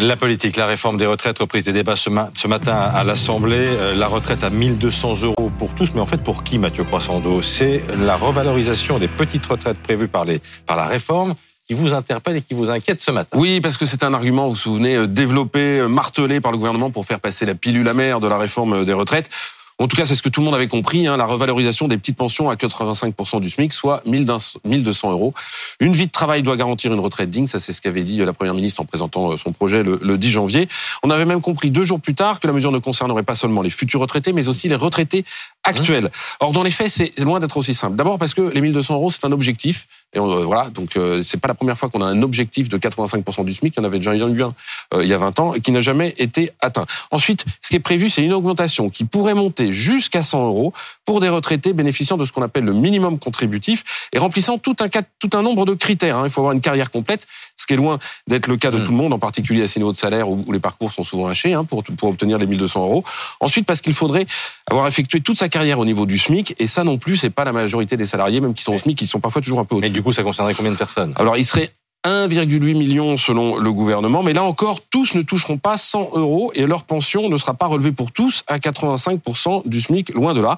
La politique, la réforme des retraites, reprise des débats ce, matin à l'Assemblée. Euh, la retraite à 1200 euros pour tous, mais en fait pour qui, Mathieu Croissando? C'est la revalorisation des petites retraites prévues par, les, par la réforme qui vous interpelle et qui vous inquiète ce matin. Oui, parce que c'est un argument, vous vous souvenez, euh, développé, euh, martelé par le gouvernement pour faire passer la pilule amère de la réforme des retraites. En tout cas, c'est ce que tout le monde avait compris, hein, la revalorisation des petites pensions à 85% du SMIC, soit 1200 euros. Une vie de travail doit garantir une retraite digne, ça c'est ce qu'avait dit la Première ministre en présentant euh, son projet le 10 janvier. On avait même compris deux jours plus tard que la mesure ne concernerait pas seulement les futurs retraités, mais aussi les retraités actuels. Or, dans les faits, c'est loin d'être aussi simple. D'abord parce que les 1200 euros, c'est un objectif. Et on, voilà, donc euh, c'est pas la première fois qu'on a un objectif de 85% du SMIC. Il y en avait déjà eu un euh, il y a 20 ans et qui n'a jamais été atteint. Ensuite, ce qui est prévu, c'est une augmentation qui pourrait monter jusqu'à 100 euros pour des retraités bénéficiant de ce qu'on appelle le minimum contributif et remplissant tout un, tout un nombre de critères. Hein. Il faut avoir une carrière complète, ce qui est loin d'être le cas de mmh. tout le monde, en particulier à ces niveaux de salaire où, les parcours sont souvent hachés hein, pour, pour obtenir les 1200 euros. Ensuite, parce qu'il faudrait avoir effectué toute sa carrière au niveau du SMIC et ça non plus, c'est pas la majorité des salariés, même qui sont au SMIC, qui sont parfois toujours un peu au-dessus. Mais du coup, ça concernerait combien de personnes? Alors, il serait 1,8 million selon le gouvernement. Mais là encore, tous ne toucheront pas 100 euros et leur pension ne sera pas relevée pour tous à 85% du SMIC, loin de là.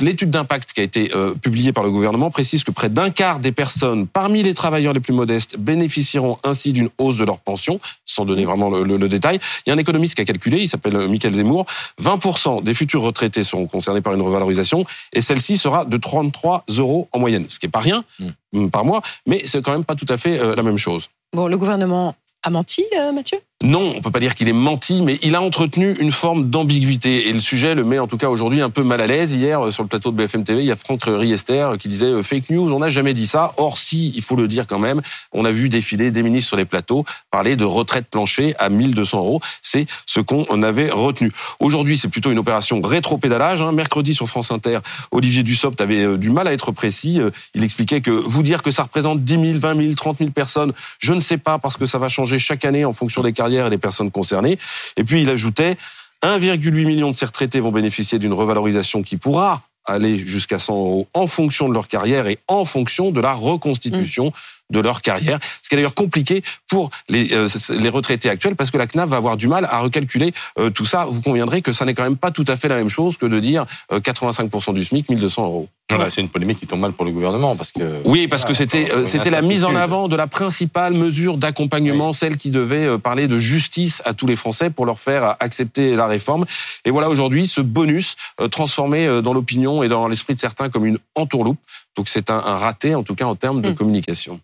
L'étude d'impact qui a été euh, publiée par le gouvernement précise que près d'un quart des personnes parmi les travailleurs les plus modestes bénéficieront ainsi d'une hausse de leur pension, sans donner vraiment le, détail. Il y a un économiste qui a calculé, il s'appelle euh, Michael Zemmour, 20% des futurs retraités seront concernés par une revalorisation et celle-ci sera de 33 euros en moyenne, ce qui est pas rien mm. Mm, par mois, mais c'est quand même pas tout à fait euh, la même chose. Bon, le gouvernement a menti, Mathieu? Non, on peut pas dire qu'il est menti, mais il a entretenu une forme d'ambiguïté. Et le sujet le met en tout cas aujourd'hui un peu mal à l'aise. Hier, euh, sur le plateau de BFM TV, il y a Franck Riester qui disait euh, fake news, on n'a jamais dit ça. Or, si, il faut le dire quand même, on a vu défiler des ministres sur les plateaux parler de retraite plancher à 1200 euros. C'est ce qu'on avait retenu. Aujourd'hui, c'est plutôt une opération rétro-pédalage. Hein. Mercredi sur France Inter, Olivier Dussopt avait euh, du mal à être précis. Il expliquait que vous dire que ça représente 10 000, 20 000, 30 000 personnes, je ne sais pas parce que ça va changer chaque année en fonction des carrières et des personnes concernées. Et puis il ajoutait 1,8 million de ces retraités vont bénéficier d'une revalorisation qui pourra aller jusqu'à 100 euros en fonction de leur carrière et en fonction de la reconstitution de leur carrière. Ce qui est d'ailleurs compliqué pour les, euh, les retraités actuels parce que la CNAV va avoir du mal à recalculer euh, tout ça. Vous conviendrez que ça n'est quand même pas tout à fait la même chose que de dire 85% euh, du SMIC, 1200 euros. C'est une polémique qui tombe mal pour le gouvernement parce que oui parce que c'était c'était la mise en avant de la principale mesure d'accompagnement, celle qui devait parler de justice à tous les Français pour leur faire accepter la réforme. Et voilà aujourd'hui ce bonus transformé dans l'opinion et dans l'esprit de certains comme une entourloupe. Donc c'est un, un raté en tout cas en termes de mmh. communication.